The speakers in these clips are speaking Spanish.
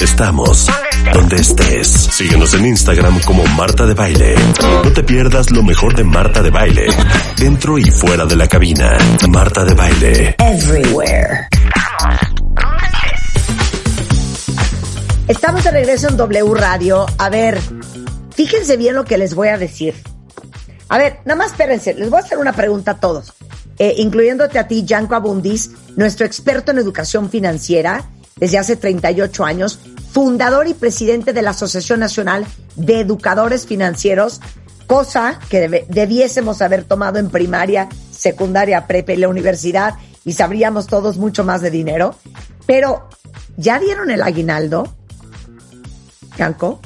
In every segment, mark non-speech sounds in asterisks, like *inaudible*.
Estamos donde estés. Síguenos en Instagram como Marta de Baile. No te pierdas lo mejor de Marta de Baile. Dentro y fuera de la cabina. Marta de Baile. Everywhere. Estamos de regreso en W Radio. A ver, fíjense bien lo que les voy a decir. A ver, nada más espérense, les voy a hacer una pregunta a todos, eh, incluyéndote a ti, Janko Abundis, nuestro experto en educación financiera desde hace 38 años, fundador y presidente de la Asociación Nacional de Educadores Financieros, cosa que debiésemos haber tomado en primaria, secundaria, prepa y la universidad y sabríamos todos mucho más de dinero. Pero, ¿ya dieron el aguinaldo? Canco.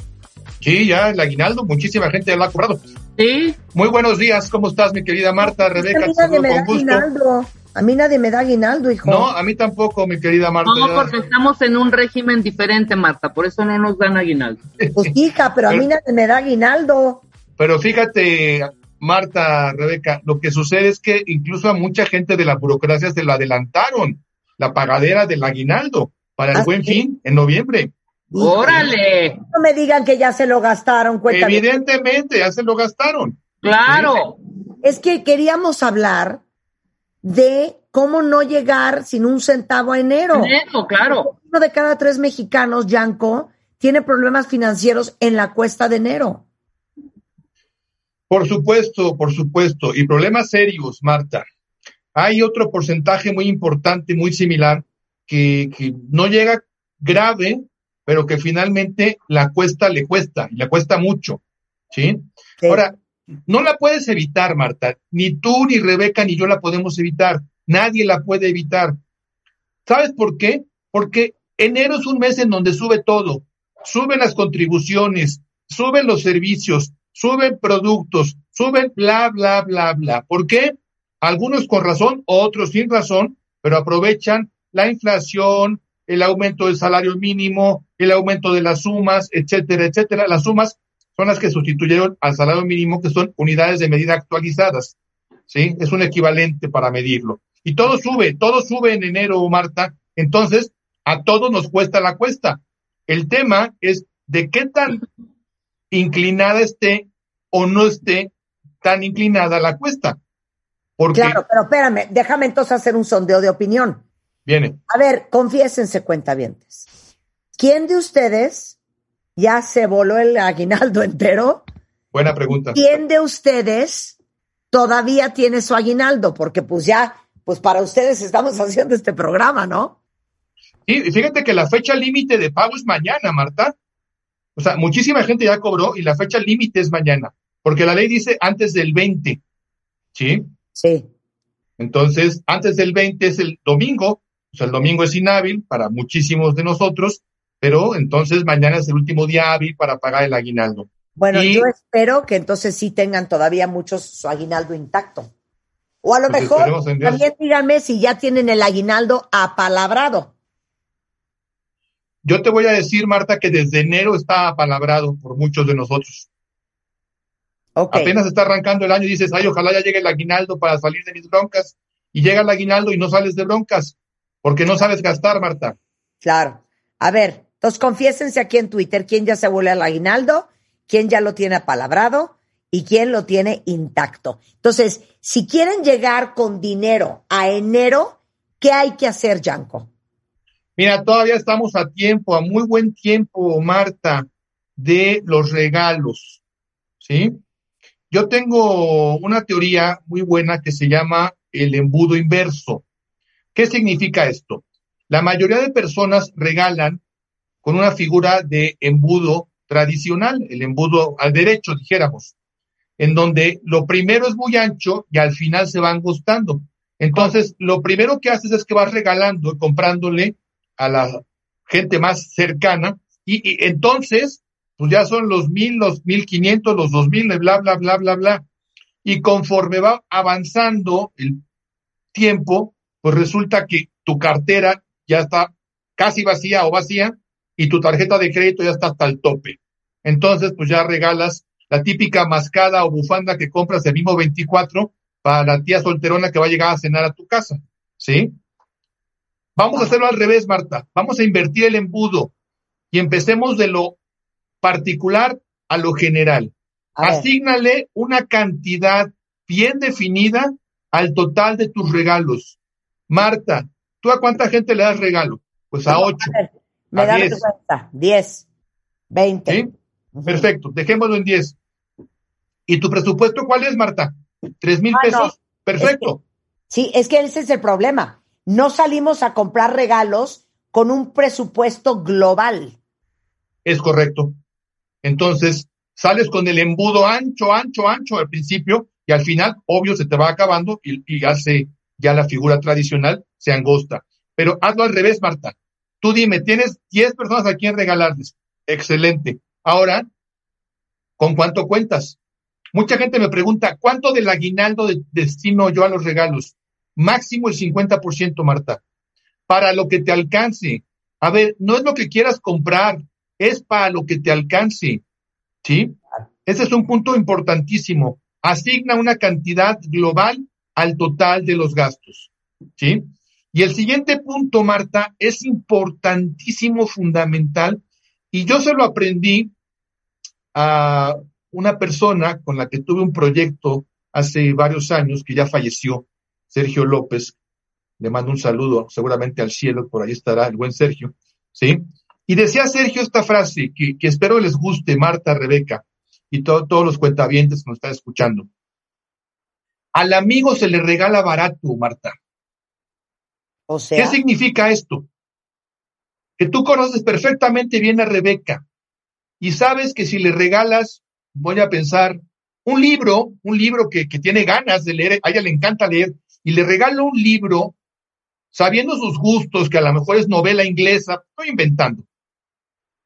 Sí, ya el aguinaldo, muchísima gente ya lo ha cobrado. Sí. Muy buenos días, ¿cómo estás, mi querida Marta, Rebeca? Da aguinaldo. A mí nadie me da aguinaldo, hijo. No, a mí tampoco, mi querida Marta. No, porque estamos en un régimen diferente, Marta, por eso no nos dan aguinaldo. Pues hija, pero a mí nadie me da aguinaldo. Pero fíjate, Marta, Rebeca, lo que sucede es que incluso a mucha gente de la burocracia se la adelantaron, la pagadera del aguinaldo para el ¿Ah, buen sí? fin en noviembre. ¡Órale! No me digan que ya se lo gastaron, cuéntame. Evidentemente, ya se lo gastaron. ¡Claro! Es que queríamos hablar de cómo no llegar sin un centavo a enero. Eso, claro. Uno de cada tres mexicanos, Yanko, tiene problemas financieros en la cuesta de enero. Por supuesto, por supuesto. Y problemas serios, Marta. Hay otro porcentaje muy importante, muy similar, que, que no llega grave, pero que finalmente la cuesta le cuesta, y le cuesta mucho. ¿Sí? Sí. Ahora, no la puedes evitar, Marta. Ni tú, ni Rebeca, ni yo la podemos evitar. Nadie la puede evitar. ¿Sabes por qué? Porque enero es un mes en donde sube todo. Suben las contribuciones, suben los servicios, suben productos, suben bla, bla, bla, bla. ¿Por qué? Algunos con razón, otros sin razón, pero aprovechan la inflación, el aumento del salario mínimo, el aumento de las sumas, etcétera, etcétera. Las sumas son las que sustituyeron al salario mínimo, que son unidades de medida actualizadas. ¿Sí? Es un equivalente para medirlo. Y todo sube, todo sube en enero, Marta. Entonces, a todos nos cuesta la cuesta. El tema es de qué tan inclinada esté o no esté tan inclinada la cuesta. Porque Claro, pero espérame, déjame entonces hacer un sondeo de opinión. viene. A ver, confiésense, cuentavientes. ¿Quién de ustedes ya se voló el aguinaldo *laughs* entero? Buena pregunta. ¿Quién de ustedes todavía tiene su aguinaldo? Porque pues ya, pues para ustedes estamos *laughs* haciendo este programa, ¿no? Y fíjate que la fecha límite de pago es mañana, Marta. O sea, muchísima gente ya cobró y la fecha límite es mañana, porque la ley dice antes del 20. ¿Sí? Sí. Entonces, antes del 20 es el domingo, o sea, el domingo es inhábil para muchísimos de nosotros, pero entonces mañana es el último día hábil para pagar el aguinaldo. Bueno, Y- yo espero que entonces sí tengan todavía muchos su aguinaldo intacto. O a lo Pues mejor también díganme si ya tienen el aguinaldo apalabrado. Yo te voy a decir, Marta, que desde enero está apalabrado por muchos de nosotros. Apenas está arrancando el año y dices, ay, ojalá ya llegue el aguinaldo para salir de mis broncas. Y llega el aguinaldo y no sales de broncas, porque no sabes gastar, Marta. Claro. A ver, entonces confiésense aquí en Twitter quién ya se volvió al aguinaldo, quién ya lo tiene apalabrado y quién lo tiene intacto. Entonces, si quieren llegar con dinero a enero, ¿qué hay que hacer, Yanko? Mira, todavía estamos a tiempo, a muy buen tiempo, Marta, de los regalos. ¿Sí? Yo tengo una teoría muy buena que se llama el embudo inverso. ¿Qué significa esto? La mayoría de personas regalan con una figura de embudo tradicional, el embudo al derecho, dijéramos, en donde lo primero es muy ancho y al final se van gustando. Entonces, lo primero que haces es que vas regalando y comprándole a la gente más cercana, y, y entonces, pues ya son los mil, los mil quinientos, los dos mil, bla, bla, bla, bla, bla. Y conforme va avanzando el tiempo, pues resulta que tu cartera ya está casi vacía o vacía y tu tarjeta de crédito ya está hasta el tope. Entonces, pues ya regalas la típica mascada o bufanda que compras de mismo 24 para la tía solterona que va a llegar a cenar a tu casa. ¿Sí? Vamos a hacerlo al revés, Marta. Vamos a invertir el embudo y empecemos de lo particular a lo general. Asígnale una cantidad bien definida al total de tus regalos. Marta, ¿tú a cuánta gente le das regalo? Pues a ocho. Me da cuenta. Diez, veinte. ¿Sí? Perfecto, dejémoslo en 10. ¿Y tu presupuesto cuál es, Marta? ¿Tres mil ah, pesos? Perfecto. sí, es que ese es el problema. No salimos a comprar regalos con un presupuesto global. Es correcto. Entonces, sales con el embudo ancho, ancho, ancho al principio y al final, obvio, se te va acabando y, y hace ya la figura tradicional se angosta. Pero hazlo al revés, Marta. Tú dime, tienes 10 personas a quien regalarles. Excelente. Ahora, ¿con cuánto cuentas? Mucha gente me pregunta, ¿cuánto del aguinaldo destino yo a los regalos? Máximo el 50%, Marta. Para lo que te alcance. A ver, no es lo que quieras comprar, es para lo que te alcance. ¿Sí? Ese es un punto importantísimo. Asigna una cantidad global al total de los gastos. ¿Sí? Y el siguiente punto, Marta, es importantísimo, fundamental, y yo se lo aprendí a una persona con la que tuve un proyecto hace varios años, que ya falleció, Sergio López. Le mando un saludo seguramente al cielo, por ahí estará el buen Sergio, ¿sí? Y decía Sergio esta frase que, que espero les guste, Marta, Rebeca, y todos los cuentavientes que nos están escuchando. Al amigo se le regala barato, Marta. O sea. ¿Qué significa esto? Que tú conoces perfectamente bien a Rebeca, y sabes que si le regalas, voy a pensar, un libro, un libro que, que tiene ganas de leer, a ella le encanta leer, y le regalo un libro, sabiendo sus gustos, que a lo mejor es novela inglesa, estoy inventando.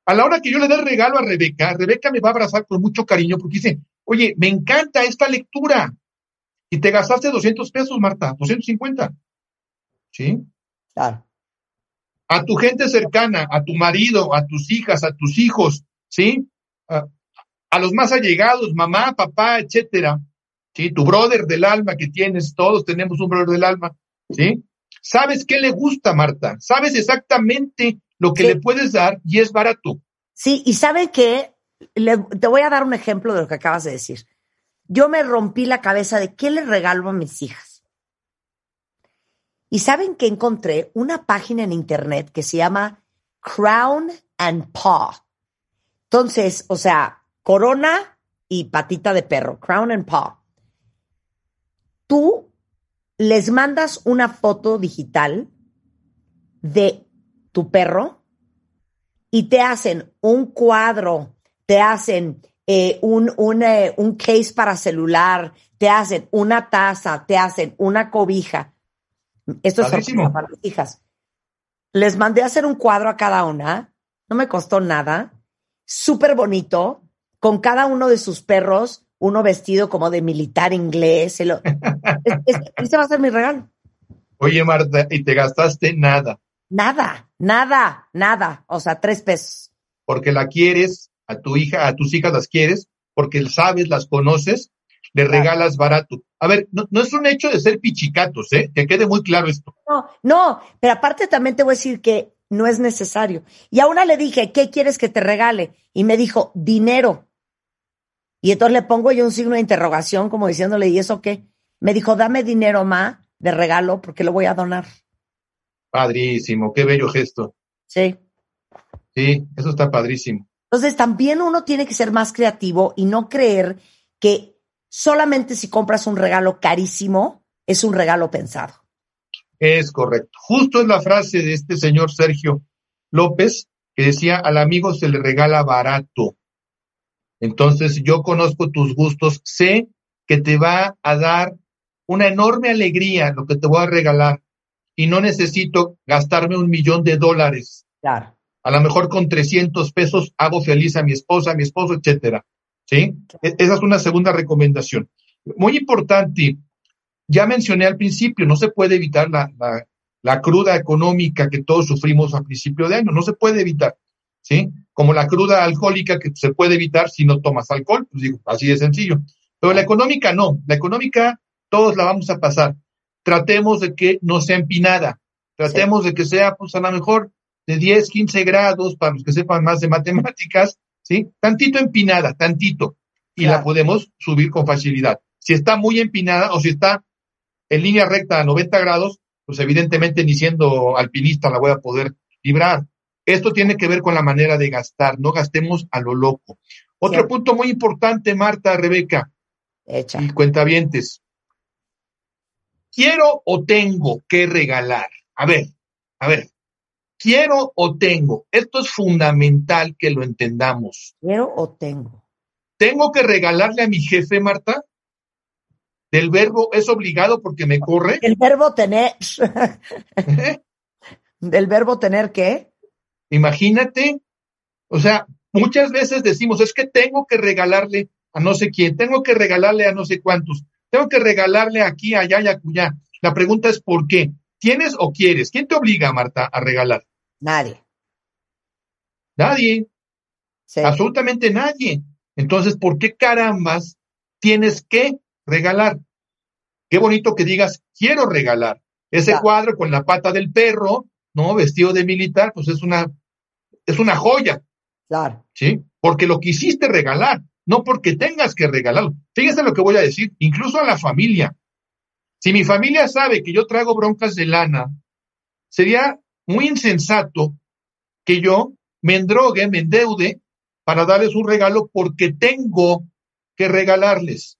A la hora que yo le dé el regalo a Rebeca, Rebeca me va a abrazar con mucho cariño porque dice, oye, me encanta esta lectura. Y te gastaste 200 pesos, Marta, 250. ¿Sí? Claro. A tu gente cercana, a tu marido, a tus hijas, a tus hijos, ¿sí? A, los más allegados, mamá, papá, etcétera, ¿sí? Tu brother del alma que tienes, todos tenemos un brother del alma, ¿sí? ¿Sabes qué le gusta, Marta? Sabes exactamente lo que le puedes dar y es barato. Sí, y ¿sabe qué? te voy a dar un ejemplo de lo que acabas de decir. Yo me rompí la cabeza de qué le regalo a mis hijas. Y saben que encontré una página en internet que se llama Crown and Paw. Entonces, o sea, corona y patita de perro, crown and paw. Tú les mandas una foto digital de tu perro y te hacen un cuadro, te hacen eh, un, un, eh, un case para celular, te hacen una taza, te hacen una cobija. Esto es para las hijas. Les mandé a hacer un cuadro a cada una, no me costó nada súper bonito, con cada uno de sus perros, uno vestido como de militar inglés. *laughs* ese va a ser mi regalo. Oye, Marta, ¿y te gastaste nada? Nada, nada, nada. O sea, tres pesos. Porque la quieres, a tu hija, a tus hijas las quieres, porque sabes, las conoces, le regalas barato. A ver, no, no, es un hecho de ser pichicatos, ¿eh? Que quede muy claro esto. No, no, pero aparte también te voy a decir que no es necesario. Y a una le dije, ¿qué quieres que te regale? Y me dijo, dinero. Y entonces le pongo yo un signo de interrogación como diciéndole, ¿y eso qué? Me dijo, dame dinero, ma, de regalo, porque lo voy a donar. Padrísimo, qué bello gesto. Sí. Sí, eso está padrísimo. Entonces también uno tiene que ser más creativo y no creer que solamente si compras un regalo carísimo es un regalo pensado. Es correcto. Justo es la frase de este señor Sergio López que decía, al amigo se le regala barato. Entonces yo conozco tus gustos, sé que te va a dar una enorme alegría lo que te voy a regalar y no necesito gastarme un millón de dólares. Claro. A lo mejor con 300 pesos hago feliz a mi esposa, a mi esposo, etcétera. ¿Sí? E- Esa es una segunda recomendación. Muy importante, ya mencioné al principio, no se puede evitar la, la, la cruda económica que todos sufrimos a principio de año, no se puede evitar. ¿Sí? Como la cruda alcohólica que se puede evitar si no tomas alcohol, pues digo, así de sencillo. Pero la económica no, la económica todos la vamos a pasar. Tratemos de que no sea empinada, tratemos de que sea, pues a lo mejor de 10, 15 grados, para los que sepan más de matemáticas, ¿sí? Tantito empinada, tantito, y Claro. la podemos subir con facilidad. Si está muy empinada o si está en línea recta a 90 grados, pues evidentemente ni siendo alpinista la voy a poder librar. Esto tiene que ver con la manera de gastar, no gastemos a lo loco. Otro punto muy importante, Marta, Rebeca, y cuentavientes. ¿Quiero o tengo que regalar? A ver, a ver. ¿Quiero o tengo? Esto es fundamental que lo entendamos. ¿Quiero o tengo? ¿Tengo que regalarle a mi jefe, Marta? ¿Del verbo es obligado porque me corre? El verbo tener. ¿Eh? *laughs* ¿Del verbo tener qué? Imagínate. O sea, muchas veces decimos, es que tengo que regalarle a no sé quién, tengo que regalarle a no sé cuántos, tengo que regalarle aquí, allá y acullá. La pregunta es ¿por qué? ¿Tienes o quieres? ¿Quién te obliga, Marta, a regalar? Nadie. Nadie, Sí. absolutamente nadie. Entonces, ¿por qué carambas tienes que regalar? Qué bonito que digas, quiero regalar. Ese Claro. cuadro con la pata del perro, ¿no? Vestido de militar, pues es una, es una joya. Claro. ¿sí? Porque lo quisiste regalar, no porque tengas que regalarlo. Fíjense lo que voy a decir, incluso a la familia. Si mi familia sabe que yo traigo broncas de lana, sería muy insensato que yo me endrogue, me endeude para darles un regalo porque tengo que regalarles.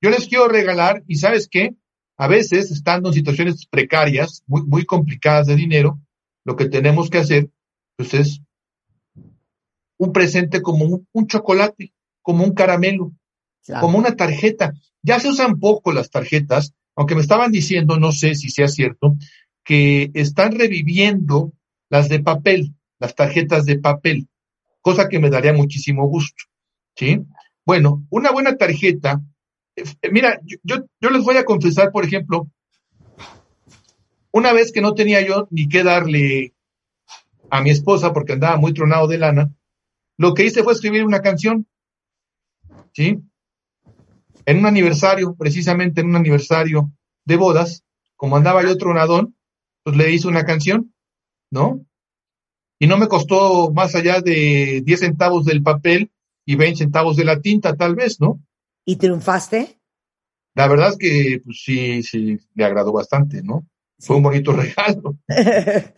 Yo les quiero regalar y sabes qué? A veces, estando en situaciones precarias, muy, muy complicadas de dinero, lo que tenemos que hacer, pues es un presente como un, un chocolate, como un caramelo, claro. como una tarjeta. Ya se usan poco las tarjetas, aunque me estaban diciendo, no sé si sea cierto, que están reviviendo las de papel, las tarjetas de papel, cosa que me daría muchísimo gusto. ¿Sí? Bueno, una buena tarjeta, eh, mira, yo, yo, yo les voy a confesar, por ejemplo, una vez que no tenía yo ni qué darle a mi esposa porque andaba muy tronado de lana, lo que hice fue escribir una canción, ¿sí? En un aniversario, precisamente en un aniversario de bodas, como andaba yo tronadón, pues le hice una canción, ¿no? Y no me costó más allá de 10 centavos del papel y 20 centavos de la tinta, tal vez, ¿no? ¿Y triunfaste? La verdad es que, pues sí, sí, le agradó bastante, ¿no? Fue un bonito *laughs* regalo. *laughs*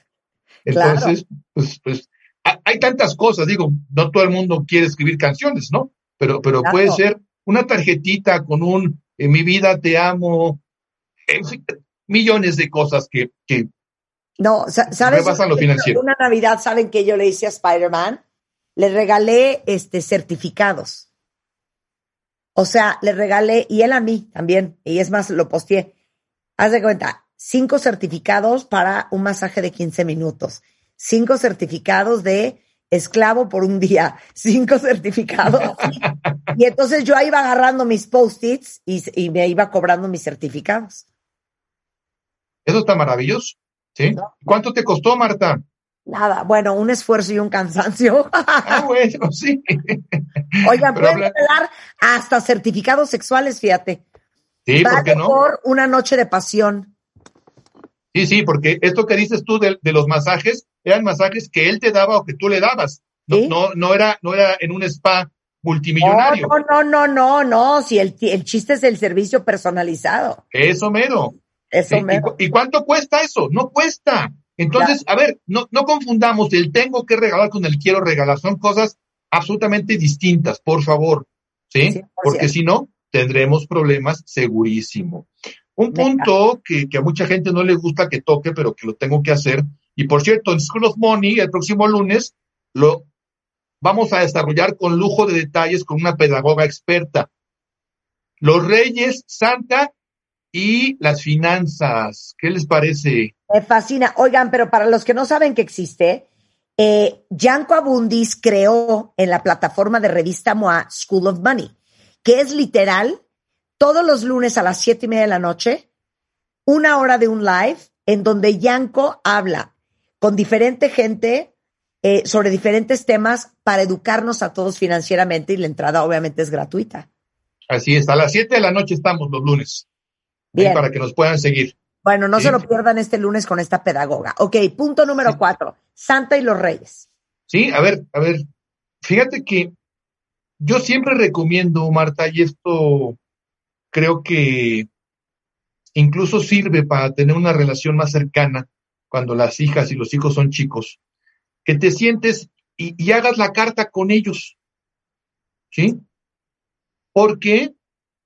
Entonces, pues, pues, ha- hay tantas cosas, digo, no todo el mundo quiere escribir canciones, ¿no? Pero, pero Claro. puede ser una tarjetita con un en mi vida te amo, en fin, millones de cosas que, que No, sa- ¿sabes? Rebasan lo financiero. Una Navidad, ¿saben qué yo le hice a Spider-Man? Le regalé este certificados. O sea, le regalé, y él a mí también, y es más, lo posteé. Haz de cuenta, cinco certificados para un masaje de 15 minutos, cinco certificados de esclavo por un día, *laughs* cinco certificados. y entonces yo iba agarrando mis post-its y, y me iba cobrando mis certificados. eso está maravilloso, ¿sí? No. ¿Cuánto te costó, Marta? Nada, bueno, un esfuerzo y un cansancio. Ah, *laughs* bueno, sí. Oigan, Pero pueden habla- regalar hasta certificados sexuales, fíjate. Sí, ¿por Vale qué no? por una noche de pasión. Sí, sí, porque esto que dices tú de, de los masajes, eran masajes que él te daba o que tú le dabas. No, ¿Sí? no, no era, no era en un spa No, multimillonario. no, no, no, no, no. Si el, el chiste es el servicio personalizado. Eso mero. Eso ¿sí? ¿Y, me. cu- y cuánto cuesta eso? No cuesta. Entonces, a ver, no, no confundamos el tengo que regalar con el quiero regalar. Son cosas absolutamente distintas, por favor. ¿Sí? 100%. Porque si no, tendremos problemas segurísimo. Un Venga. punto que, que a mucha gente no le gusta que toque, pero que lo tengo que hacer. Y por cierto, en School of Money, el próximo lunes, lo vamos a desarrollar con lujo de detalles con una pedagoga experta. Los Reyes, Santa y las finanzas. ¿Qué les parece? Me fascina. Oigan, pero para los que no saben que existe, eh, Yanko Abundis creó en la plataforma de revista MOA School of Money, que es literal todos los lunes a las siete y media de la noche, una hora de un live en donde Yanko habla con diferente gente eh, sobre diferentes temas para educarnos a todos financieramente y la entrada obviamente es gratuita. Así es, a las 7 de la noche estamos los lunes. Bien. Para que nos puedan seguir. Bueno, no se lo pierdan este lunes con esta pedagoga. Ok, punto número cuatro, Santa y los Reyes. Sí, a ver, a ver, fíjate que yo siempre recomiendo, Marta, y esto creo que incluso sirve para tener una relación más cercana cuando las hijas y los hijos son chicos, que te sientes y, y hagas la carta con ellos. ¿Sí? Porque,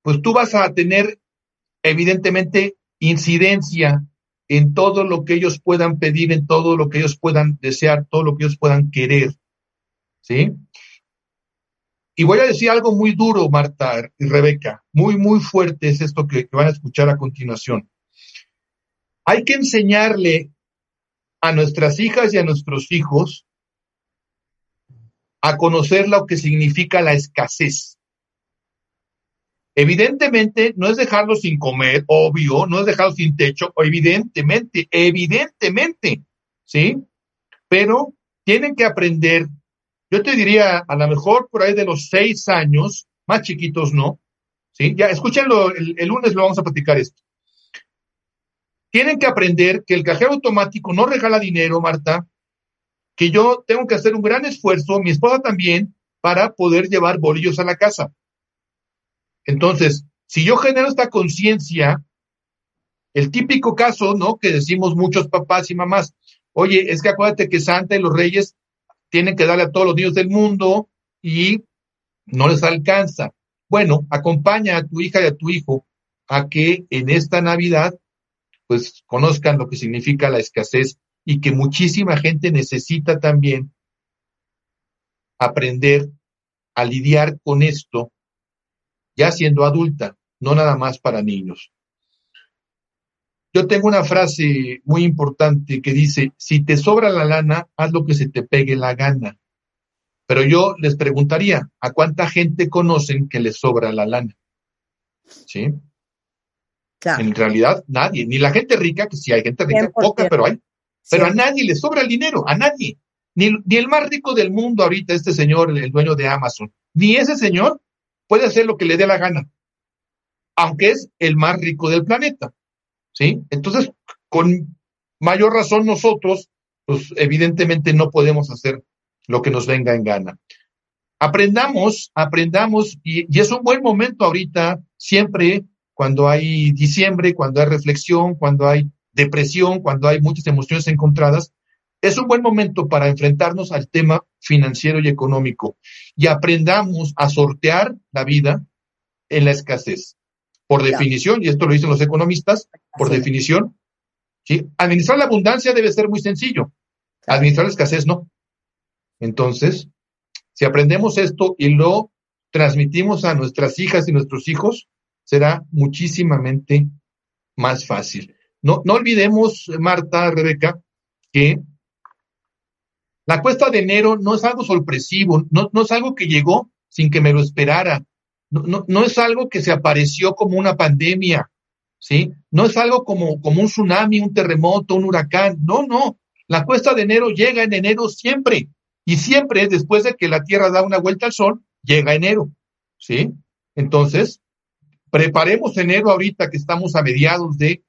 pues tú vas a tener evidentemente incidencia en todo lo que ellos puedan pedir, en todo lo que ellos puedan desear, todo lo que ellos puedan querer. ¿Sí? Y voy a decir algo muy duro, Marta y Rebeca, muy, muy fuerte es esto que, que van a escuchar a continuación. Hay que enseñarle a nuestras hijas y a nuestros hijos a conocer lo que significa la escasez. Evidentemente, no es dejarlo sin comer, obvio, no es dejarlo sin techo, evidentemente, evidentemente, ¿sí? Pero tienen que aprender, yo te diría, a lo mejor por ahí de los seis años, más chiquitos no, ¿sí? Ya, escúchenlo, el, el lunes lo vamos a platicar esto. Tienen que aprender que el cajero automático no regala dinero, Marta, que yo tengo que hacer un gran esfuerzo, mi esposa también, para poder llevar bolillos a la casa. Entonces, si yo genero esta conciencia, el típico caso, ¿no? Que decimos muchos papás y mamás, oye, es que acuérdate que Santa y los Reyes tienen que darle a todos los niños del mundo y no les alcanza. Bueno, acompaña a tu hija y a tu hijo a que en esta Navidad, pues conozcan lo que significa la escasez y que muchísima gente necesita también aprender a lidiar con esto ya siendo adulta, no nada más para niños. Yo tengo una frase muy importante que dice, si te sobra la lana, haz lo que se te pegue la gana. Pero yo les preguntaría, ¿a cuánta gente conocen que les sobra la lana? ¿Sí? Claro. En realidad, nadie, ni la gente rica, que sí hay gente rica, 100%. poca, pero hay. Pero sí. a nadie le sobra el dinero, a nadie. Ni, ni, el más rico del mundo ahorita, este señor, el dueño de Amazon, ni ese señor puede hacer lo que le dé la gana, aunque es el más rico del planeta. ¿Sí? Entonces, con mayor razón nosotros, pues evidentemente no podemos hacer lo que nos venga en gana. Aprendamos, aprendamos, y, y es un buen momento ahorita, siempre cuando hay diciembre, cuando hay reflexión, cuando hay depresión, cuando hay muchas emociones encontradas, es un buen momento para enfrentarnos al tema financiero y económico y aprendamos a sortear la vida en la escasez. Por definición, y esto lo dicen los economistas, por sí. definición, ¿sí? administrar la abundancia debe ser muy sencillo, administrar la escasez no. Entonces, si aprendemos esto y lo transmitimos a nuestras hijas y nuestros hijos, será muchísimamente más fácil. No, no olvidemos, Marta, Rebeca, que la cuesta de enero no es algo sorpresivo, no, es algo que llegó sin que me lo esperara, no, es algo que se apareció como una pandemia, ¿sí? No es algo como, como un tsunami, un terremoto, un huracán, no, no. La cuesta de enero llega en enero siempre, y siempre después de que la Tierra da una vuelta al Sol, llega enero, ¿sí? Entonces, preparemos enero ahorita que estamos a mediados de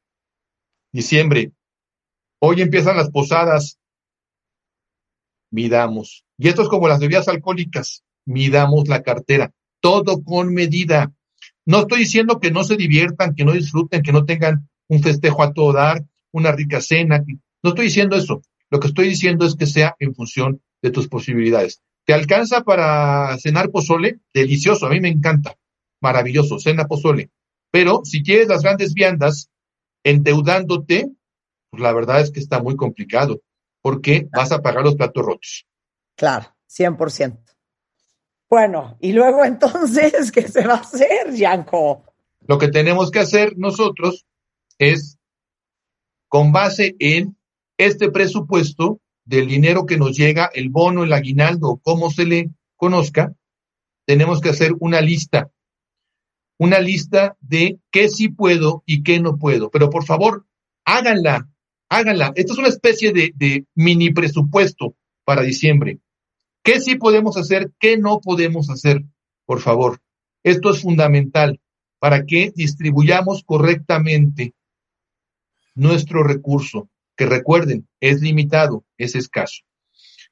diciembre. Hoy empiezan las posadas, midamos. Y esto es como las bebidas alcohólicas, midamos la cartera, todo con medida. No estoy diciendo que no se diviertan, que no disfruten, que no tengan un festejo a todo dar, una rica cena. No estoy diciendo eso. Lo que estoy diciendo es que sea en función de tus posibilidades. ¿Te alcanza para cenar pozole? Delicioso, a mí me encanta. Maravilloso, cena pozole. Pero si quieres las grandes viandas, endeudándote, pues la verdad es que está muy complicado porque vas a pagar los platos rotos. Claro, 100%. Bueno, y luego *laughs* entonces, ¿qué se va a hacer, Yanko? Lo que tenemos que hacer nosotros es, con base en este presupuesto, del dinero que nos llega, el bono, el aguinaldo, como se le conozca, tenemos que hacer una lista, una lista de qué sí puedo y qué no puedo. Pero por favor, háganla, háganla. Esto es una especie de, de mini presupuesto para diciembre. ¿Qué sí podemos hacer? ¿Qué no podemos hacer? Por favor. Esto es fundamental para que distribuyamos correctamente nuestro recurso, que recuerden, es limitado, es escaso.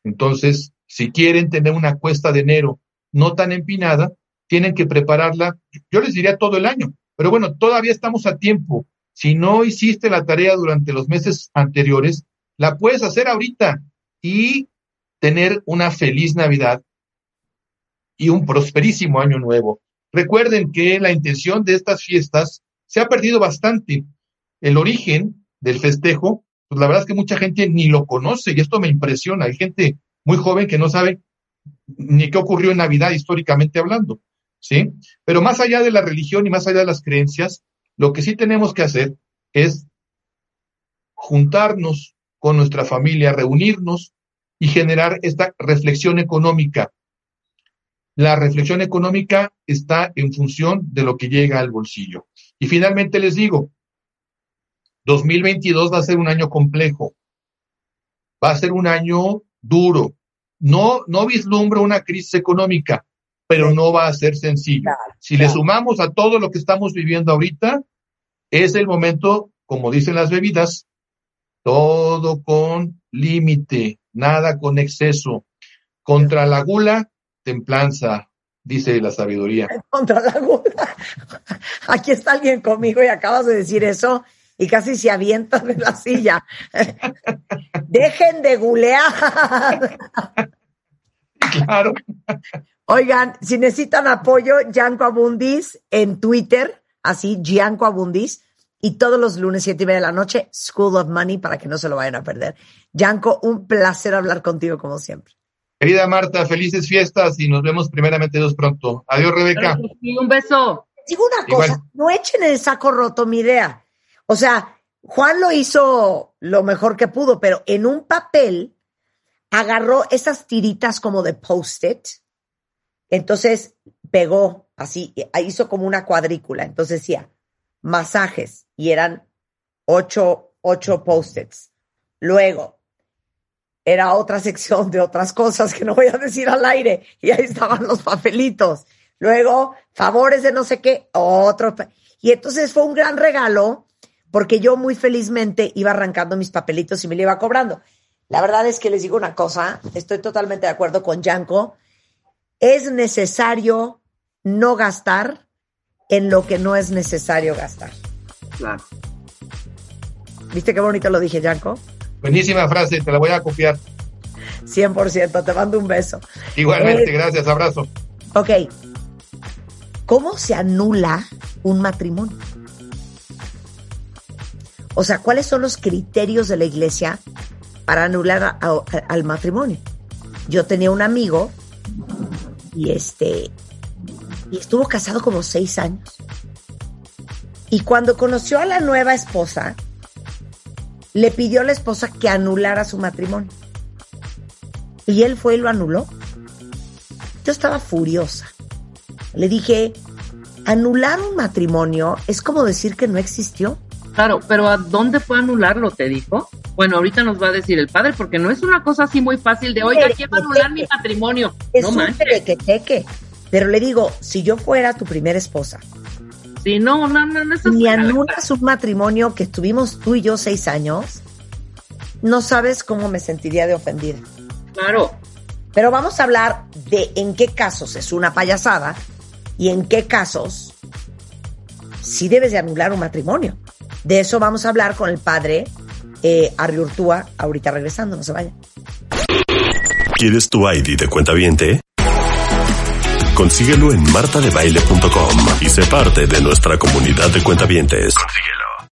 Entonces, si quieren tener una cuesta de enero no tan empinada, tienen que prepararla, yo les diría todo el año, pero bueno, todavía estamos a tiempo. Si no hiciste la tarea durante los meses anteriores, la puedes hacer ahorita y tener una feliz Navidad y un prosperísimo año nuevo. Recuerden que la intención de estas fiestas se ha perdido bastante. El origen del festejo, pues la verdad es que mucha gente ni lo conoce y esto me impresiona. Hay gente muy joven que no sabe ni qué ocurrió en Navidad históricamente hablando, ¿sí? Pero más allá de la religión y más allá de las creencias, lo que sí tenemos que hacer es juntarnos con nuestra familia, reunirnos y generar esta reflexión económica. La reflexión económica está en función de lo que llega al bolsillo. Y finalmente les digo, 2022 va a ser un año complejo, va a ser un año duro. No, no vislumbro una crisis económica, pero no va a ser sencillo. si le sumamos a todo lo que estamos viviendo ahorita, es el momento, como dicen las bebidas, todo con límite, nada con exceso. Contra la gula, templanza, dice la sabiduría. *laughs* Contra la gula. *laughs* Aquí está alguien conmigo y acabas de decir eso y casi se avientan de la silla. *laughs* Dejen de gulear. Claro. Oigan, si necesitan apoyo, Gianco Abundis en Twitter, así, Gianco Abundis, y todos los lunes, siete y media de la noche, School of Money, para que no se lo vayan a perder. Yanko, un placer hablar contigo como siempre. Querida Marta, felices fiestas y nos vemos primeramente Dios pronto. Adiós, Rebeca. Y un beso. Digo una cosa, no echen el saco roto mi idea. O sea, Juan lo hizo lo mejor que pudo, pero en un papel agarró esas tiritas como de post-it, entonces pegó así, hizo como una cuadrícula, entonces decía masajes y eran ocho, ocho post-its. Luego era otra sección de otras cosas que no voy a decir al aire y ahí estaban los papelitos. Luego, favores de no sé qué, otro. Y entonces fue un gran regalo porque yo muy felizmente iba arrancando mis papelitos y me lo iba cobrando. La verdad es que les digo una cosa, estoy totalmente de acuerdo con Yanko. Es necesario no gastar en lo que no es necesario gastar. Claro. ¿Viste qué bonito lo dije, Yanko? Buenísima frase, te la voy a copiar. 100%, te mando un beso. Igualmente, eh, gracias, abrazo. Ok. ¿Cómo se anula un matrimonio? O sea, ¿cuáles son los criterios de la iglesia para anular al matrimonio? Yo tenía un amigo y este y estuvo casado como seis años. Y cuando conoció a la nueva esposa, le pidió a la esposa que anulara su matrimonio. Y él fue y lo anuló. Yo estaba furiosa. Le dije, anular un matrimonio es como decir que no existió. Claro, pero ¿a dónde fue anularlo? ¿Te dijo? Bueno, ahorita nos va a decir el padre, porque no es una cosa así muy fácil de, oiga, ¿quién va a anular mi matrimonio? Es no un teque. Pero le digo, si yo fuera tu primera esposa, Sí, no, no, no, no. Ni anulas un matrimonio que estuvimos tú y yo seis años, no sabes cómo me sentiría de ofendida. Claro. Pero vamos a hablar de en qué casos es una payasada y en qué casos sí debes de anular un matrimonio. De eso vamos a hablar con el padre eh, Arriurtúa, ahorita regresando, no se vaya. ¿Quieres tu ID de cuenta viente? Consíguelo en martadebaile.com y sé parte de nuestra comunidad de cuentavientes. Consíguelo.